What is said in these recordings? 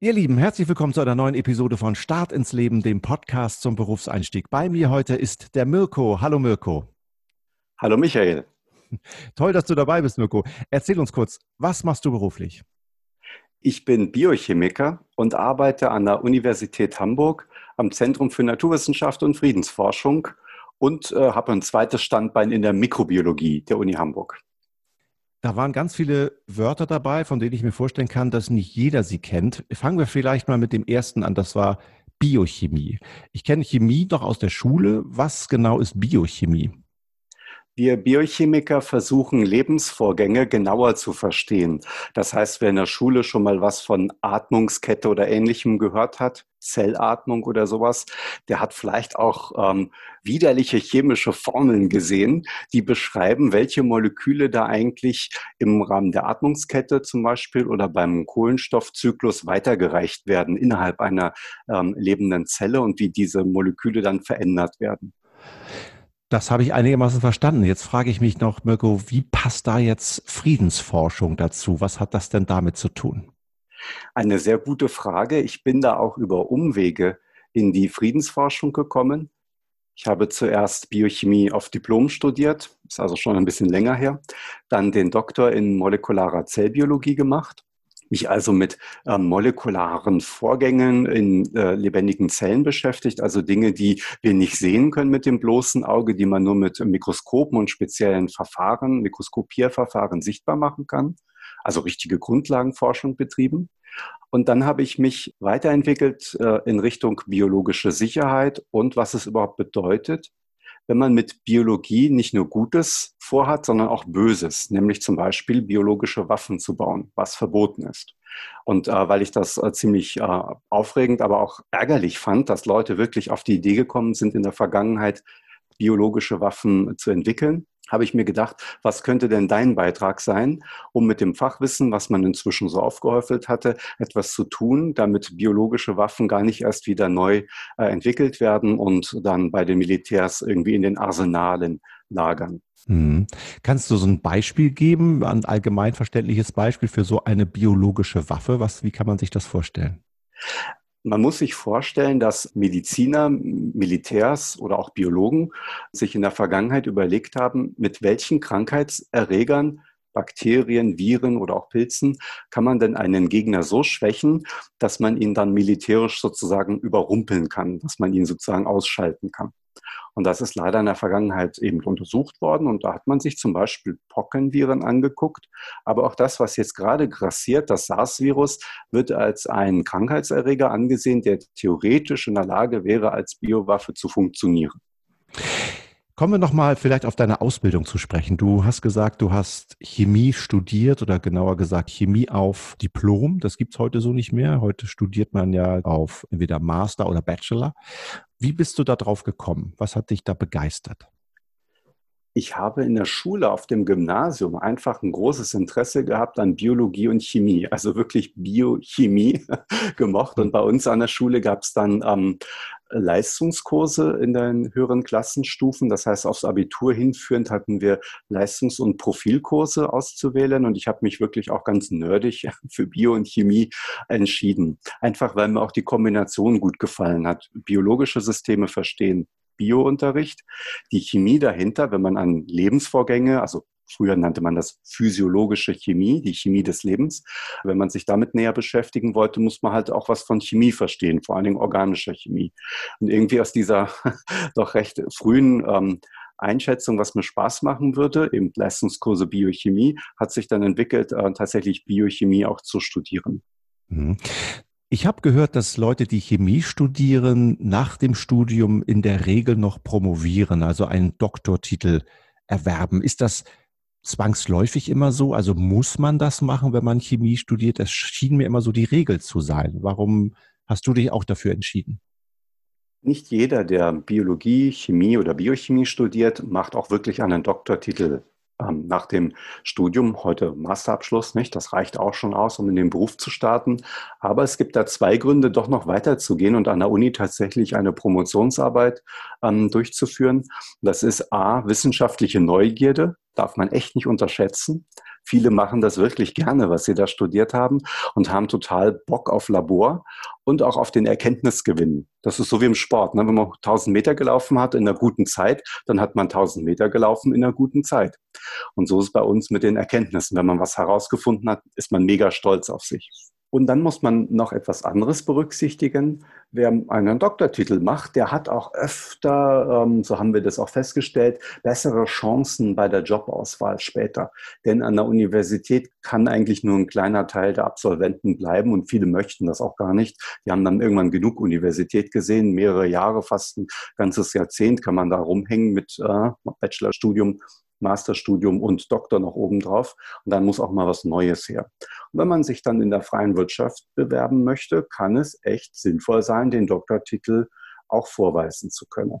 Ihr Lieben, herzlich willkommen zu einer neuen Episode von Start ins Leben, dem Podcast zum Berufseinstieg. Bei mir heute ist der Mirko. Hallo Mirko. Hallo Michael. Toll, dass du dabei bist, Mirko. Erzähl uns kurz, was machst du beruflich? Ich bin Biochemiker und arbeite an der Universität Hamburg am Zentrum für Naturwissenschaft und Friedensforschung und äh, habe ein zweites Standbein in der Mikrobiologie der Uni Hamburg. Da waren ganz viele Wörter dabei, von denen ich mir vorstellen kann, dass nicht jeder sie kennt. Fangen wir vielleicht mal mit dem ersten an. Das war Biochemie. Ich kenne Chemie doch aus der Schule. Was genau ist Biochemie? Wir Biochemiker versuchen Lebensvorgänge genauer zu verstehen. Das heißt, wer in der Schule schon mal was von Atmungskette oder ähnlichem gehört hat, Zellatmung oder sowas, der hat vielleicht auch ähm, widerliche chemische Formeln gesehen, die beschreiben, welche Moleküle da eigentlich im Rahmen der Atmungskette zum Beispiel oder beim Kohlenstoffzyklus weitergereicht werden innerhalb einer ähm, lebenden Zelle und wie diese Moleküle dann verändert werden. Das habe ich einigermaßen verstanden. Jetzt frage ich mich noch, Mirko, wie passt da jetzt Friedensforschung dazu? Was hat das denn damit zu tun? Eine sehr gute Frage. Ich bin da auch über Umwege in die Friedensforschung gekommen. Ich habe zuerst Biochemie auf Diplom studiert, ist also schon ein bisschen länger her, dann den Doktor in molekularer Zellbiologie gemacht mich also mit äh, molekularen Vorgängen in äh, lebendigen Zellen beschäftigt, also Dinge, die wir nicht sehen können mit dem bloßen Auge, die man nur mit Mikroskopen und speziellen Verfahren, Mikroskopierverfahren sichtbar machen kann. Also richtige Grundlagenforschung betrieben. Und dann habe ich mich weiterentwickelt äh, in Richtung biologische Sicherheit und was es überhaupt bedeutet, wenn man mit Biologie nicht nur Gutes vorhat, sondern auch Böses, nämlich zum Beispiel biologische Waffen zu bauen, was verboten ist. Und äh, weil ich das äh, ziemlich äh, aufregend, aber auch ärgerlich fand, dass Leute wirklich auf die Idee gekommen sind, in der Vergangenheit biologische Waffen zu entwickeln, habe ich mir gedacht, was könnte denn dein Beitrag sein, um mit dem Fachwissen, was man inzwischen so aufgehäufelt hatte, etwas zu tun, damit biologische Waffen gar nicht erst wieder neu äh, entwickelt werden und dann bei den Militärs irgendwie in den Arsenalen lagern. Hm. Kannst du so ein Beispiel geben, ein allgemeinverständliches Beispiel für so eine biologische Waffe? Was, wie kann man sich das vorstellen? Man muss sich vorstellen, dass Mediziner, Militärs oder auch Biologen sich in der Vergangenheit überlegt haben, mit welchen Krankheitserregern Bakterien, Viren oder auch Pilzen, kann man denn einen Gegner so schwächen, dass man ihn dann militärisch sozusagen überrumpeln kann, dass man ihn sozusagen ausschalten kann. Und das ist leider in der Vergangenheit eben untersucht worden. Und da hat man sich zum Beispiel Pockenviren angeguckt. Aber auch das, was jetzt gerade grassiert, das SARS-Virus, wird als ein Krankheitserreger angesehen, der theoretisch in der Lage wäre, als Biowaffe zu funktionieren. Kommen wir nochmal vielleicht auf deine Ausbildung zu sprechen. Du hast gesagt, du hast Chemie studiert oder genauer gesagt Chemie auf Diplom. Das gibt's heute so nicht mehr. Heute studiert man ja auf entweder Master oder Bachelor. Wie bist du da drauf gekommen? Was hat dich da begeistert? Ich habe in der Schule auf dem Gymnasium einfach ein großes Interesse gehabt an Biologie und Chemie, also wirklich Biochemie gemocht. Und bei uns an der Schule gab es dann ähm, Leistungskurse in den höheren Klassenstufen. Das heißt, aufs Abitur hinführend hatten wir Leistungs- und Profilkurse auszuwählen und ich habe mich wirklich auch ganz nerdig für Bio und Chemie entschieden. Einfach weil mir auch die Kombination gut gefallen hat. Biologische Systeme verstehen, Biounterricht, die Chemie dahinter, wenn man an Lebensvorgänge, also Früher nannte man das physiologische Chemie, die Chemie des Lebens. Wenn man sich damit näher beschäftigen wollte, muss man halt auch was von Chemie verstehen, vor allen Dingen organischer Chemie. Und irgendwie aus dieser doch recht frühen ähm, Einschätzung, was mir Spaß machen würde, eben Leistungskurse Biochemie, hat sich dann entwickelt, äh, tatsächlich Biochemie auch zu studieren. Mhm. Ich habe gehört, dass Leute, die Chemie studieren, nach dem Studium in der Regel noch promovieren, also einen Doktortitel erwerben. Ist das zwangsläufig immer so? Also muss man das machen, wenn man Chemie studiert? Das schien mir immer so die Regel zu sein. Warum hast du dich auch dafür entschieden? Nicht jeder, der Biologie, Chemie oder Biochemie studiert, macht auch wirklich einen Doktortitel ähm, nach dem Studium, heute Masterabschluss, nicht? Das reicht auch schon aus, um in den Beruf zu starten. Aber es gibt da zwei Gründe, doch noch weiterzugehen und an der Uni tatsächlich eine Promotionsarbeit ähm, durchzuführen. Das ist A, wissenschaftliche Neugierde. Darf man echt nicht unterschätzen. Viele machen das wirklich gerne, was sie da studiert haben und haben total Bock auf Labor und auch auf den Erkenntnisgewinn. Das ist so wie im Sport. Ne? Wenn man 1000 Meter gelaufen hat in einer guten Zeit, dann hat man 1000 Meter gelaufen in einer guten Zeit. Und so ist es bei uns mit den Erkenntnissen. Wenn man was herausgefunden hat, ist man mega stolz auf sich. Und dann muss man noch etwas anderes berücksichtigen. Wer einen Doktortitel macht, der hat auch öfter, ähm, so haben wir das auch festgestellt, bessere Chancen bei der Jobauswahl später. Denn an der Universität kann eigentlich nur ein kleiner Teil der Absolventen bleiben und viele möchten das auch gar nicht. Die haben dann irgendwann genug Universität gesehen, mehrere Jahre, fast ein ganzes Jahrzehnt kann man da rumhängen mit äh, Bachelorstudium Masterstudium und Doktor noch obendrauf. Und dann muss auch mal was Neues her. Und wenn man sich dann in der freien Wirtschaft bewerben möchte, kann es echt sinnvoll sein, den Doktortitel auch vorweisen zu können.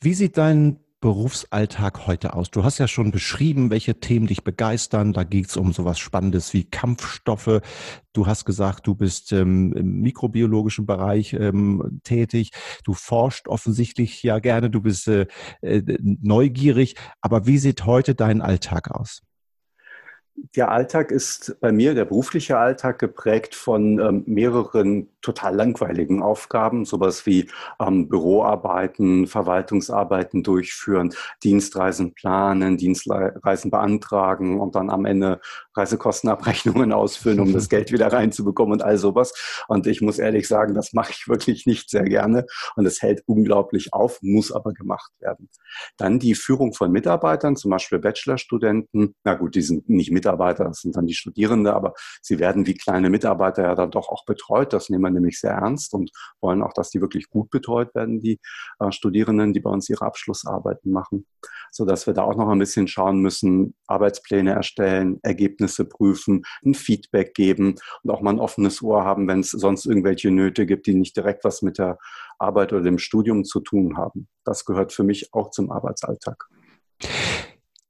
Wie sieht dein Berufsalltag heute aus? Du hast ja schon beschrieben, welche Themen dich begeistern. Da geht es um sowas Spannendes wie Kampfstoffe. Du hast gesagt, du bist ähm, im mikrobiologischen Bereich ähm, tätig. Du forscht offensichtlich ja gerne. Du bist äh, äh, neugierig. Aber wie sieht heute dein Alltag aus? Der Alltag ist bei mir, der berufliche Alltag, geprägt von ähm, mehreren total langweiligen Aufgaben, sowas wie ähm, Büroarbeiten, Verwaltungsarbeiten durchführen, Dienstreisen planen, Dienstreisen beantragen und dann am Ende Reisekostenabrechnungen ausfüllen, um das Geld wieder reinzubekommen und all sowas. Und ich muss ehrlich sagen, das mache ich wirklich nicht sehr gerne und es hält unglaublich auf, muss aber gemacht werden. Dann die Führung von Mitarbeitern, zum Beispiel Bachelorstudenten. Na gut, die sind nicht Mitarbeiter, das sind dann die Studierende, aber sie werden wie kleine Mitarbeiter ja dann doch auch betreut. Das nehmen wir nämlich sehr ernst und wollen auch, dass die wirklich gut betreut werden, die äh, Studierenden, die bei uns ihre Abschlussarbeiten machen, so dass wir da auch noch ein bisschen schauen müssen, Arbeitspläne erstellen, Ergebnisse prüfen, ein Feedback geben und auch mal ein offenes Ohr haben, wenn es sonst irgendwelche Nöte gibt, die nicht direkt was mit der Arbeit oder dem Studium zu tun haben. Das gehört für mich auch zum Arbeitsalltag.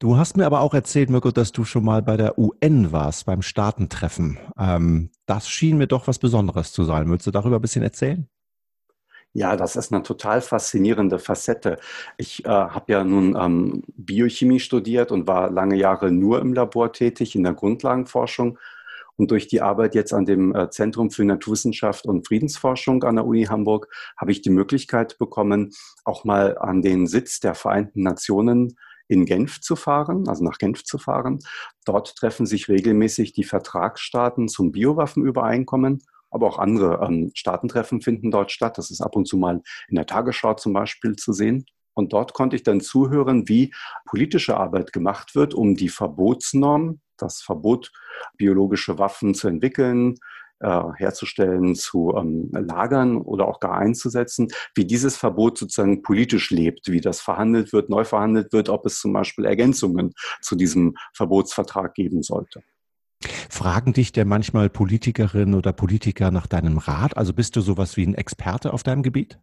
Du hast mir aber auch erzählt, Mirko, dass du schon mal bei der UN warst, beim Staatentreffen. Ähm, das schien mir doch was Besonderes zu sein. Würdest du darüber ein bisschen erzählen? Ja, das ist eine total faszinierende Facette. Ich äh, habe ja nun ähm, Biochemie studiert und war lange Jahre nur im Labor tätig, in der Grundlagenforschung. Und durch die Arbeit jetzt an dem äh, Zentrum für Naturwissenschaft und Friedensforschung an der Uni Hamburg habe ich die Möglichkeit bekommen, auch mal an den Sitz der Vereinten Nationen in Genf zu fahren, also nach Genf zu fahren. Dort treffen sich regelmäßig die Vertragsstaaten zum Biowaffenübereinkommen, aber auch andere ähm, Staatentreffen finden dort statt. Das ist ab und zu mal in der Tagesschau zum Beispiel zu sehen. Und dort konnte ich dann zuhören, wie politische Arbeit gemacht wird, um die Verbotsnorm, das Verbot, biologische Waffen zu entwickeln, äh, herzustellen, zu ähm, lagern oder auch gar einzusetzen, wie dieses Verbot sozusagen politisch lebt, wie das verhandelt wird, neu verhandelt wird, ob es zum Beispiel Ergänzungen zu diesem Verbotsvertrag geben sollte. Fragen dich denn manchmal Politikerinnen oder Politiker nach deinem Rat? Also bist du sowas wie ein Experte auf deinem Gebiet?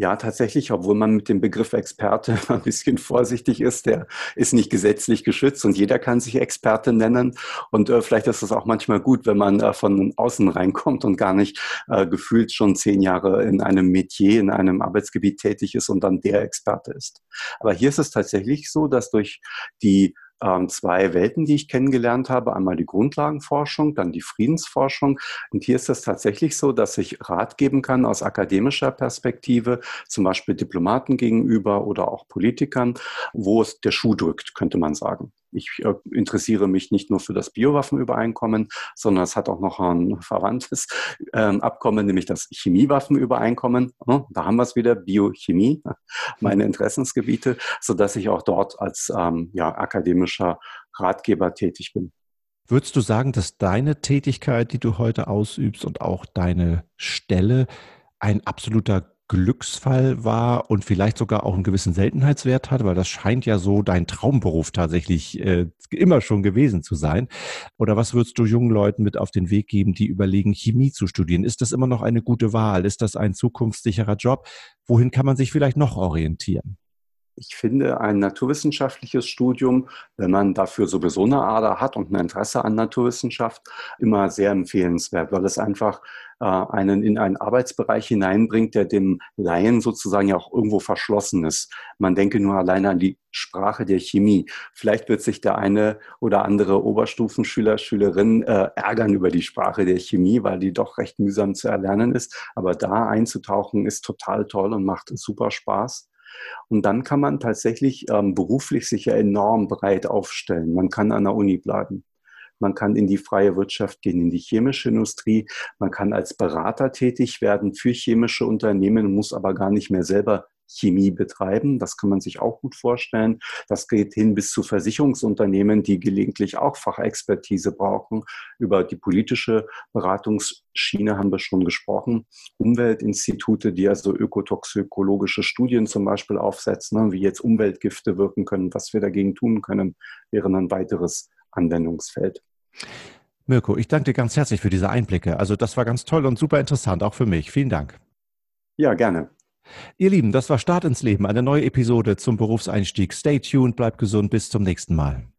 Ja, tatsächlich, obwohl man mit dem Begriff Experte ein bisschen vorsichtig ist, der ist nicht gesetzlich geschützt und jeder kann sich Experte nennen. Und äh, vielleicht ist es auch manchmal gut, wenn man äh, von außen reinkommt und gar nicht äh, gefühlt schon zehn Jahre in einem Metier, in einem Arbeitsgebiet tätig ist und dann der Experte ist. Aber hier ist es tatsächlich so, dass durch die ähm, zwei Welten, die ich kennengelernt habe. Einmal die Grundlagenforschung, dann die Friedensforschung. Und hier ist es tatsächlich so, dass ich Rat geben kann aus akademischer Perspektive, zum Beispiel Diplomaten gegenüber oder auch Politikern, wo es der Schuh drückt, könnte man sagen. Ich äh, interessiere mich nicht nur für das Biowaffenübereinkommen, sondern es hat auch noch ein verwandtes ähm, Abkommen, nämlich das Chemiewaffenübereinkommen. Oh, da haben wir es wieder, Biochemie, meine Interessensgebiete, sodass ich auch dort als ähm, ja, akademischer Ratgeber tätig bin. Würdest du sagen, dass deine Tätigkeit, die du heute ausübst und auch deine Stelle ein absoluter Glücksfall war und vielleicht sogar auch einen gewissen Seltenheitswert hat, weil das scheint ja so dein Traumberuf tatsächlich äh, immer schon gewesen zu sein. Oder was würdest du jungen Leuten mit auf den Weg geben, die überlegen, Chemie zu studieren? Ist das immer noch eine gute Wahl? Ist das ein zukunftssicherer Job? Wohin kann man sich vielleicht noch orientieren? Ich finde ein naturwissenschaftliches Studium, wenn man dafür sowieso eine Ader hat und ein Interesse an Naturwissenschaft, immer sehr empfehlenswert, weil es einfach äh, einen in einen Arbeitsbereich hineinbringt, der dem Laien sozusagen ja auch irgendwo verschlossen ist. Man denke nur alleine an die Sprache der Chemie. Vielleicht wird sich der eine oder andere Oberstufenschüler, Schülerin äh, ärgern über die Sprache der Chemie, weil die doch recht mühsam zu erlernen ist. Aber da einzutauchen ist total toll und macht super Spaß. Und dann kann man tatsächlich ähm, beruflich sich ja enorm breit aufstellen. Man kann an der Uni bleiben. Man kann in die freie Wirtschaft gehen, in die chemische Industrie. Man kann als Berater tätig werden für chemische Unternehmen, muss aber gar nicht mehr selber Chemie betreiben. Das kann man sich auch gut vorstellen. Das geht hin bis zu Versicherungsunternehmen, die gelegentlich auch Fachexpertise brauchen. Über die politische Beratungsschiene haben wir schon gesprochen. Umweltinstitute, die also ökotoxikologische Studien zum Beispiel aufsetzen, ne, wie jetzt Umweltgifte wirken können, was wir dagegen tun können, wäre ein weiteres Anwendungsfeld. Mirko, ich danke dir ganz herzlich für diese Einblicke. Also das war ganz toll und super interessant, auch für mich. Vielen Dank. Ja, gerne. Ihr Lieben, das war Start ins Leben, eine neue Episode zum Berufseinstieg. Stay tuned, bleibt gesund, bis zum nächsten Mal.